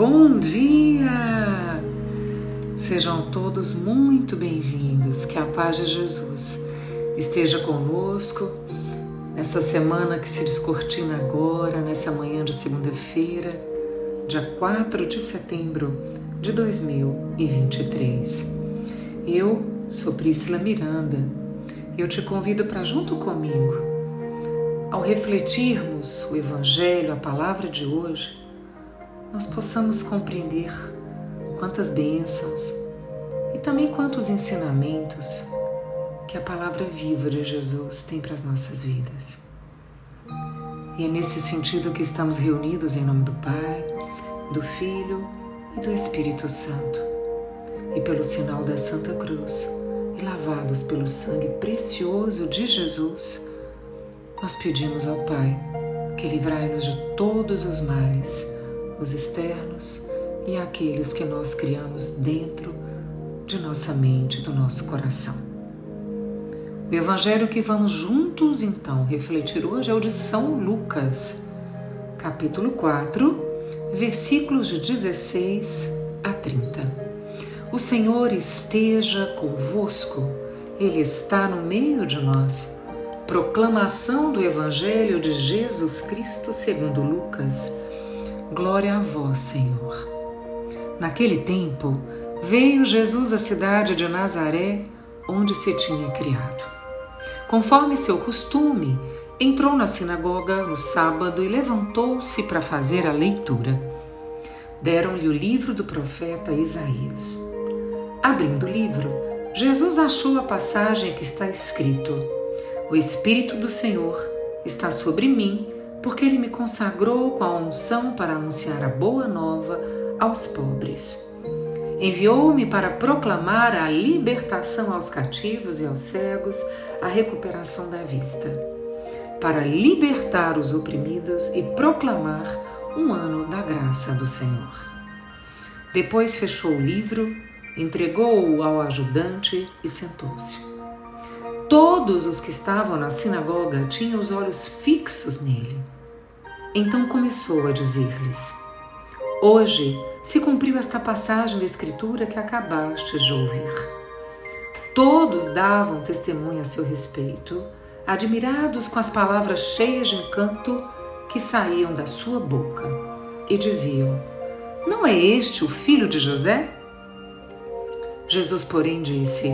Bom dia! Sejam todos muito bem-vindos. Que a paz de Jesus esteja conosco nessa semana que se descortina agora, nessa manhã de segunda-feira, dia 4 de setembro de 2023. Eu sou Priscila Miranda eu te convido para, junto comigo, ao refletirmos o Evangelho, a palavra de hoje, nós possamos compreender quantas bênçãos e também quantos ensinamentos que a palavra viva de Jesus tem para as nossas vidas. E é nesse sentido que estamos reunidos em nome do Pai, do Filho e do Espírito Santo, e pelo sinal da Santa Cruz, e lavados pelo sangue precioso de Jesus, nós pedimos ao Pai que livrai-nos de todos os males os externos e aqueles que nós criamos dentro de nossa mente, do nosso coração. O evangelho que vamos juntos então refletir hoje é o de São Lucas, capítulo 4, versículos de 16 a 30. O Senhor esteja convosco, Ele está no meio de nós. Proclamação do Evangelho de Jesus Cristo segundo Lucas Glória a vós, Senhor. Naquele tempo, veio Jesus à cidade de Nazaré, onde se tinha criado. Conforme seu costume, entrou na sinagoga no sábado e levantou-se para fazer a leitura. Deram-lhe o livro do profeta Isaías. Abrindo o livro, Jesus achou a passagem que está escrito: O Espírito do Senhor está sobre mim porque ele me consagrou com a unção para anunciar a boa nova aos pobres. Enviou-me para proclamar a libertação aos cativos e aos cegos, a recuperação da vista, para libertar os oprimidos e proclamar um ano da graça do Senhor. Depois fechou o livro, entregou-o ao ajudante e sentou-se. Todos os que estavam na sinagoga tinham os olhos fixos nele. Então começou a dizer-lhes: Hoje se cumpriu esta passagem da Escritura que acabastes de ouvir. Todos davam testemunho a seu respeito, admirados com as palavras cheias de encanto que saíam da sua boca, e diziam: Não é este o filho de José? Jesus, porém, disse: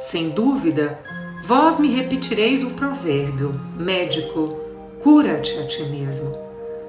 Sem dúvida, Vós me repetireis o provérbio: médico, cura-te a ti mesmo.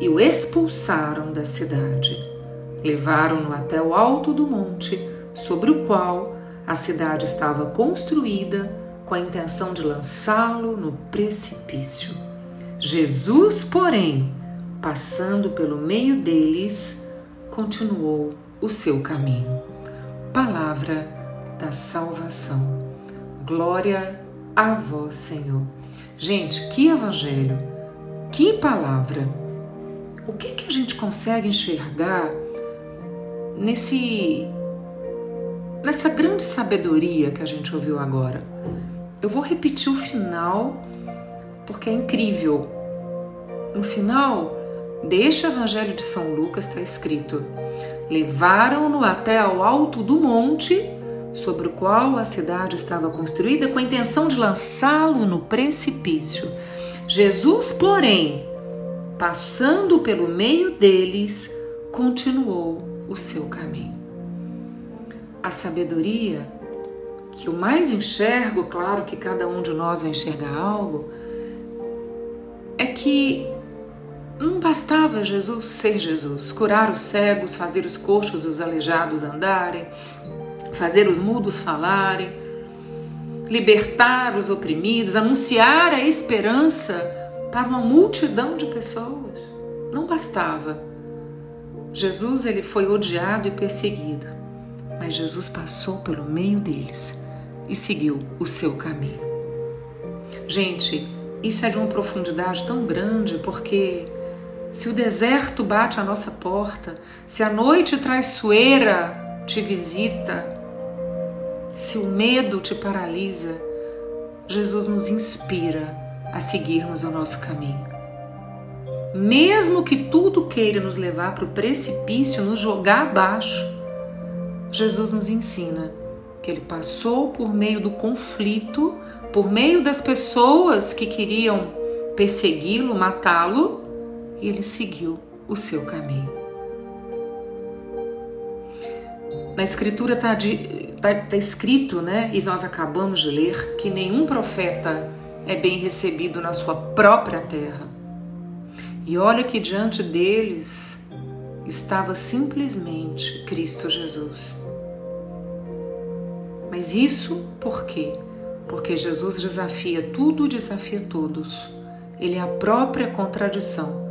e o expulsaram da cidade. Levaram-no até o alto do monte, sobre o qual a cidade estava construída, com a intenção de lançá-lo no precipício. Jesus, porém, passando pelo meio deles, continuou o seu caminho. Palavra da salvação. Glória a vós, Senhor. Gente, que evangelho, que palavra. O que que a gente consegue enxergar nesse nessa grande sabedoria que a gente ouviu agora? Eu vou repetir o final porque é incrível. No final deste evangelho de São Lucas está escrito: Levaram-no até ao alto do monte sobre o qual a cidade estava construída com a intenção de lançá-lo no precipício. Jesus, porém, passando pelo meio deles, continuou o seu caminho. a sabedoria, que eu mais enxergo, claro que cada um de nós vai enxergar algo, é que não bastava Jesus ser Jesus, curar os cegos, fazer os coxos, os aleijados andarem, fazer os mudos falarem, libertar os oprimidos, anunciar a esperança para uma multidão de pessoas. Não bastava. Jesus ele foi odiado e perseguido, mas Jesus passou pelo meio deles e seguiu o seu caminho. Gente, isso é de uma profundidade tão grande porque se o deserto bate à nossa porta, se a noite traiçoeira te visita, se o medo te paralisa, Jesus nos inspira a seguirmos o nosso caminho. Mesmo que tudo queira nos levar para o precipício, nos jogar abaixo, Jesus nos ensina que ele passou por meio do conflito, por meio das pessoas que queriam persegui-lo, matá-lo, e ele seguiu o seu caminho. Na escritura está tá, tá escrito, né, e nós acabamos de ler, que nenhum profeta é bem recebido na sua própria terra. E olha que diante deles estava simplesmente Cristo Jesus. Mas isso por quê? Porque Jesus desafia tudo, desafia todos. Ele é a própria contradição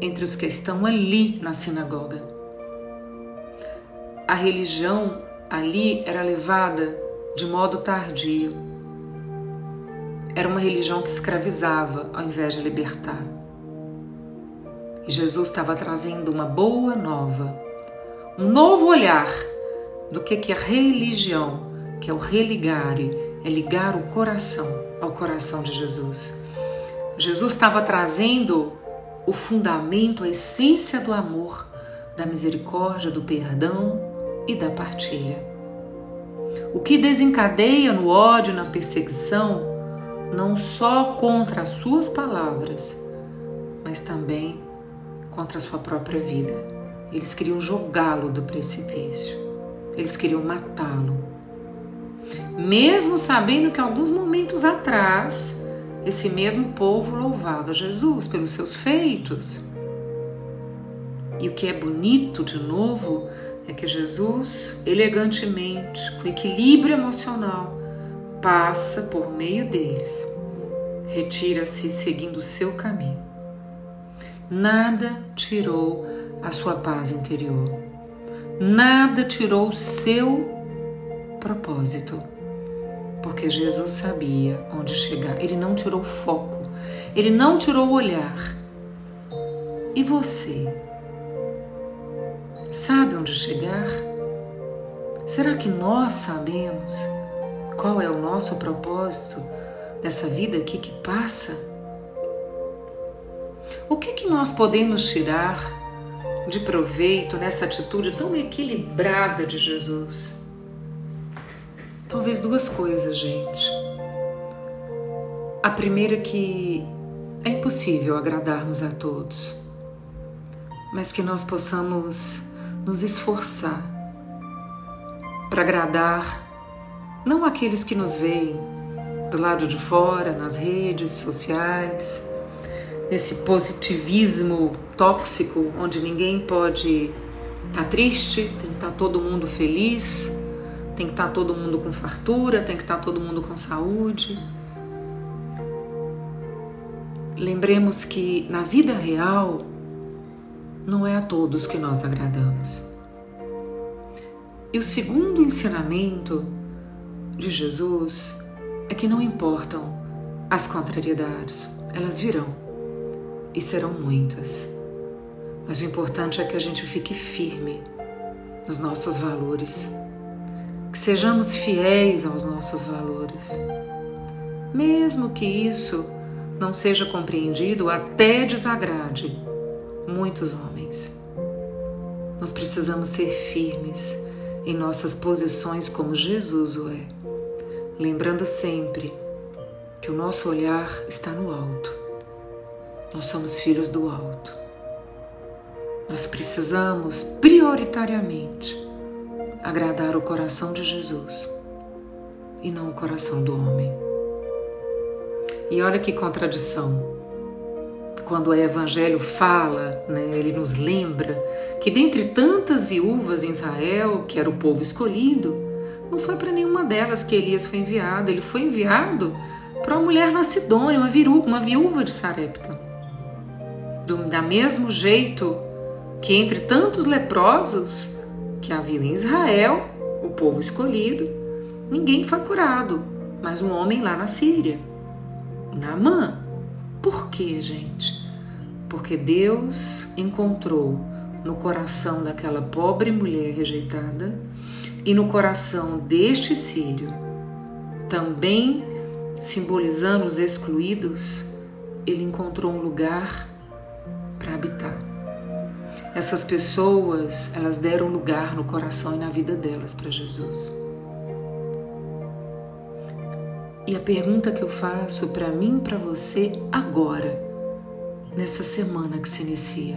entre os que estão ali na sinagoga. A religião ali era levada de modo tardio. Era uma religião que escravizava ao invés de libertar. E Jesus estava trazendo uma boa nova, um novo olhar do que que a religião, que é o religare, é ligar o coração ao coração de Jesus. Jesus estava trazendo o fundamento, a essência do amor, da misericórdia, do perdão e da partilha. O que desencadeia no ódio na perseguição, não só contra as suas palavras, mas também contra a sua própria vida. Eles queriam jogá-lo do precipício, eles queriam matá-lo. Mesmo sabendo que alguns momentos atrás esse mesmo povo louvava Jesus pelos seus feitos. E o que é bonito de novo é que Jesus, elegantemente, com equilíbrio emocional, passa por meio deles, retira-se seguindo o seu caminho. Nada tirou a sua paz interior, nada tirou o seu propósito porque Jesus sabia onde chegar. Ele não tirou o foco, ele não tirou o olhar. E você? Sabe onde chegar? Será que nós sabemos qual é o nosso propósito dessa vida aqui que passa? O que que nós podemos tirar de proveito nessa atitude tão equilibrada de Jesus? Talvez duas coisas, gente. A primeira é que é impossível agradarmos a todos, mas que nós possamos nos esforçar para agradar não aqueles que nos veem do lado de fora, nas redes sociais, nesse positivismo tóxico onde ninguém pode estar tá triste, tem que estar tá todo mundo feliz tem que estar todo mundo com fartura, tem que estar todo mundo com saúde. Lembremos que na vida real não é a todos que nós agradamos. E o segundo ensinamento de Jesus é que não importam as contrariedades, elas virão e serão muitas. Mas o importante é que a gente fique firme nos nossos valores que sejamos fiéis aos nossos valores. Mesmo que isso não seja compreendido, até desagrade muitos homens. Nós precisamos ser firmes em nossas posições como Jesus o é, lembrando sempre que o nosso olhar está no alto. Nós somos filhos do alto. Nós precisamos prioritariamente agradar o coração de Jesus e não o coração do homem. E olha que contradição. Quando o Evangelho fala, né, ele nos lembra que dentre tantas viúvas em Israel, que era o povo escolhido, não foi para nenhuma delas que Elias foi enviado. Ele foi enviado para uma mulher na Sidônia, uma viúva, uma viúva de Sarepta. Do, da mesmo jeito que entre tantos leprosos que havia em Israel, o povo escolhido, ninguém foi curado, mas um homem lá na Síria, Naamã. Por quê, gente? Porque Deus encontrou no coração daquela pobre mulher rejeitada e no coração deste sírio, também simbolizando os excluídos, ele encontrou um lugar para habitar. Essas pessoas, elas deram lugar no coração e na vida delas para Jesus. E a pergunta que eu faço para mim e para você agora, nessa semana que se inicia.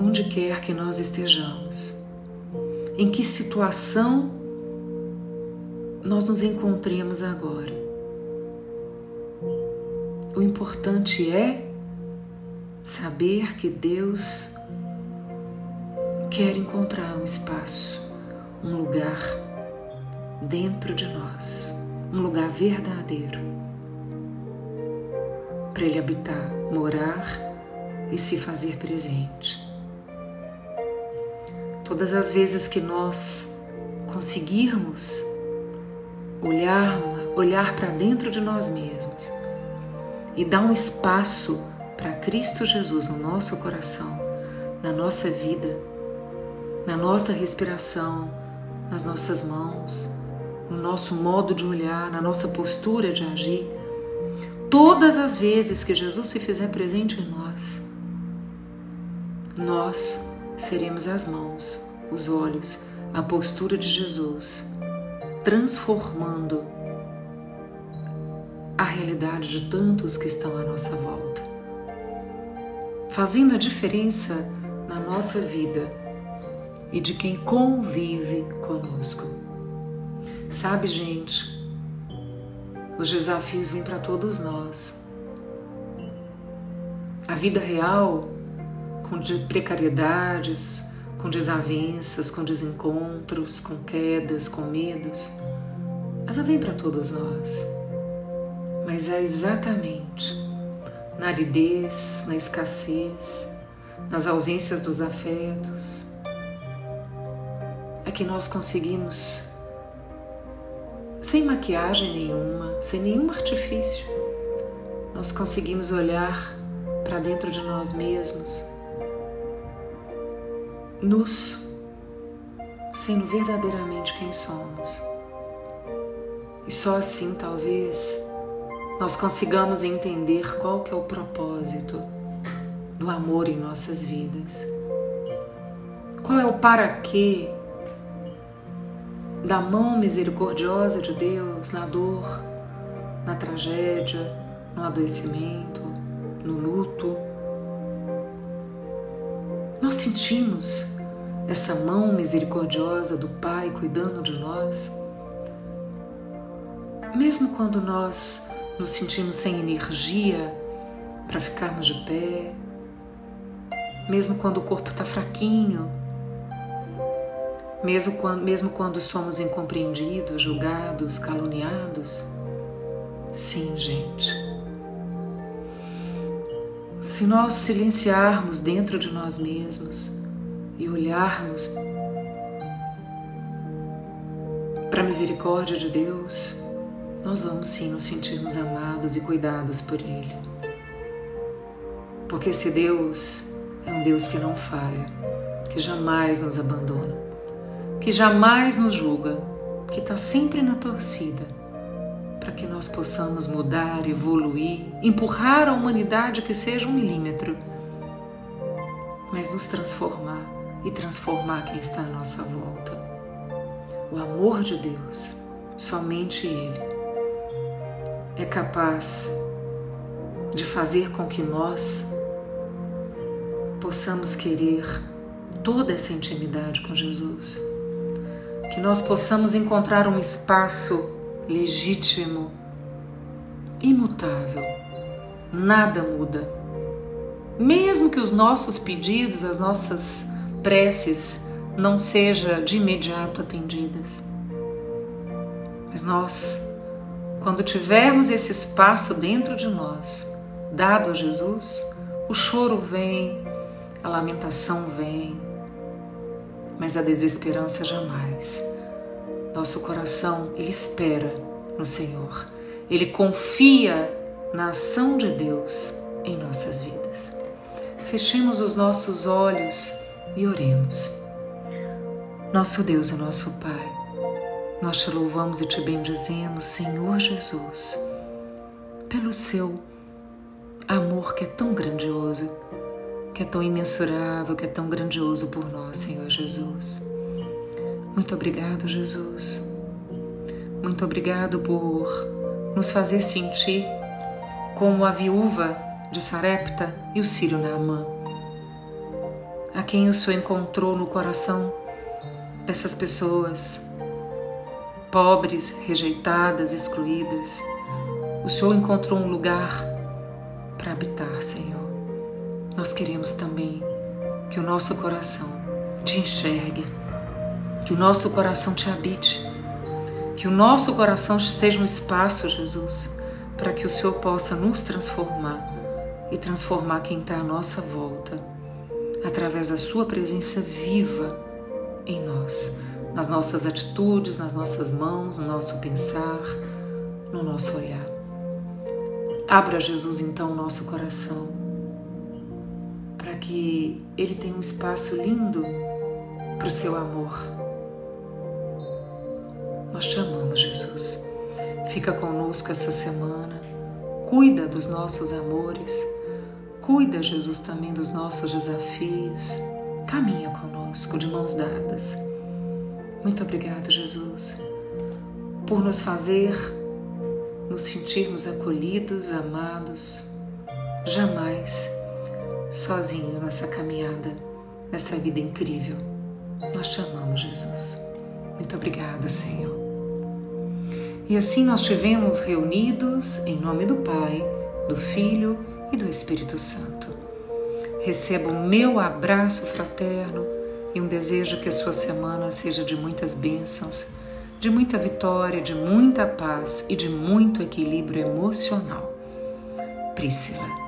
Onde quer que nós estejamos, em que situação nós nos encontremos agora. O importante é saber que Deus quer encontrar um espaço, um lugar dentro de nós, um lugar verdadeiro para Ele habitar, morar e se fazer presente. Todas as vezes que nós conseguirmos olhar, olhar para dentro de nós mesmos e dar um espaço para Cristo Jesus no nosso coração, na nossa vida, na nossa respiração, nas nossas mãos, no nosso modo de olhar, na nossa postura de agir. Todas as vezes que Jesus se fizer presente em nós, nós seremos as mãos, os olhos, a postura de Jesus, transformando a realidade de tantos que estão à nossa volta, fazendo a diferença na nossa vida e de quem convive conosco. Sabe, gente, os desafios vêm para todos nós. A vida real, com precariedades, com desavenças, com desencontros, com quedas, com medos, ela vem para todos nós. Mas é exatamente na aridez, na escassez, nas ausências dos afetos, é que nós conseguimos sem maquiagem nenhuma, sem nenhum artifício, nós conseguimos olhar para dentro de nós mesmos, nus, sendo verdadeiramente quem somos. E só assim, talvez, nós consigamos entender qual que é o propósito do amor em nossas vidas. Qual é o para quê da mão misericordiosa de Deus na dor, na tragédia, no adoecimento, no luto. Nós sentimos essa mão misericordiosa do Pai cuidando de nós, mesmo quando nós nos sentimos sem energia para ficarmos de pé, mesmo quando o corpo está fraquinho mesmo quando, mesmo quando somos incompreendidos, julgados, caluniados? Sim, gente. Se nós silenciarmos dentro de nós mesmos e olharmos para a misericórdia de Deus, nós vamos sim nos sentirmos amados e cuidados por Ele. Porque esse Deus é um Deus que não falha, que jamais nos abandona que jamais nos julga, que está sempre na torcida, para que nós possamos mudar, evoluir, empurrar a humanidade que seja um milímetro, mas nos transformar e transformar quem está à nossa volta. O amor de Deus, somente Ele, é capaz de fazer com que nós possamos querer toda essa intimidade com Jesus. Que nós possamos encontrar um espaço legítimo, imutável. Nada muda. Mesmo que os nossos pedidos, as nossas preces não sejam de imediato atendidas. Mas nós, quando tivermos esse espaço dentro de nós, dado a Jesus, o choro vem, a lamentação vem, mas a desesperança jamais. Nosso coração, ele espera no Senhor. Ele confia na ação de Deus em nossas vidas. Fechemos os nossos olhos e oremos. Nosso Deus e nosso Pai, nós te louvamos e te bendizemos, Senhor Jesus, pelo seu amor que é tão grandioso, que é tão imensurável, que é tão grandioso por nós, Senhor Jesus. Muito obrigado, Jesus. Muito obrigado por nos fazer sentir como a viúva de Sarepta e o Sírio Naamã, a quem o Senhor encontrou no coração dessas pessoas pobres, rejeitadas, excluídas. O Senhor encontrou um lugar para habitar, Senhor. Nós queremos também que o nosso coração te enxergue, que o nosso coração te habite, que o nosso coração seja um espaço, Jesus, para que o Senhor possa nos transformar e transformar quem está à nossa volta, através da Sua presença viva em nós nas nossas atitudes, nas nossas mãos, no nosso pensar, no nosso olhar. Abra Jesus então o nosso coração para que ele tenha um espaço lindo para o seu amor. Nós te amamos, Jesus. Fica conosco essa semana. Cuida dos nossos amores. Cuida, Jesus, também dos nossos desafios. Caminha conosco de mãos dadas. Muito obrigado, Jesus, por nos fazer nos sentirmos acolhidos, amados, jamais sozinhos nessa caminhada, nessa vida incrível. Nós te amamos, Jesus. Muito obrigado, Senhor. E assim nós tivemos reunidos em nome do Pai, do Filho e do Espírito Santo. Receba o meu abraço fraterno e um desejo que a sua semana seja de muitas bênçãos, de muita vitória, de muita paz e de muito equilíbrio emocional. Priscila.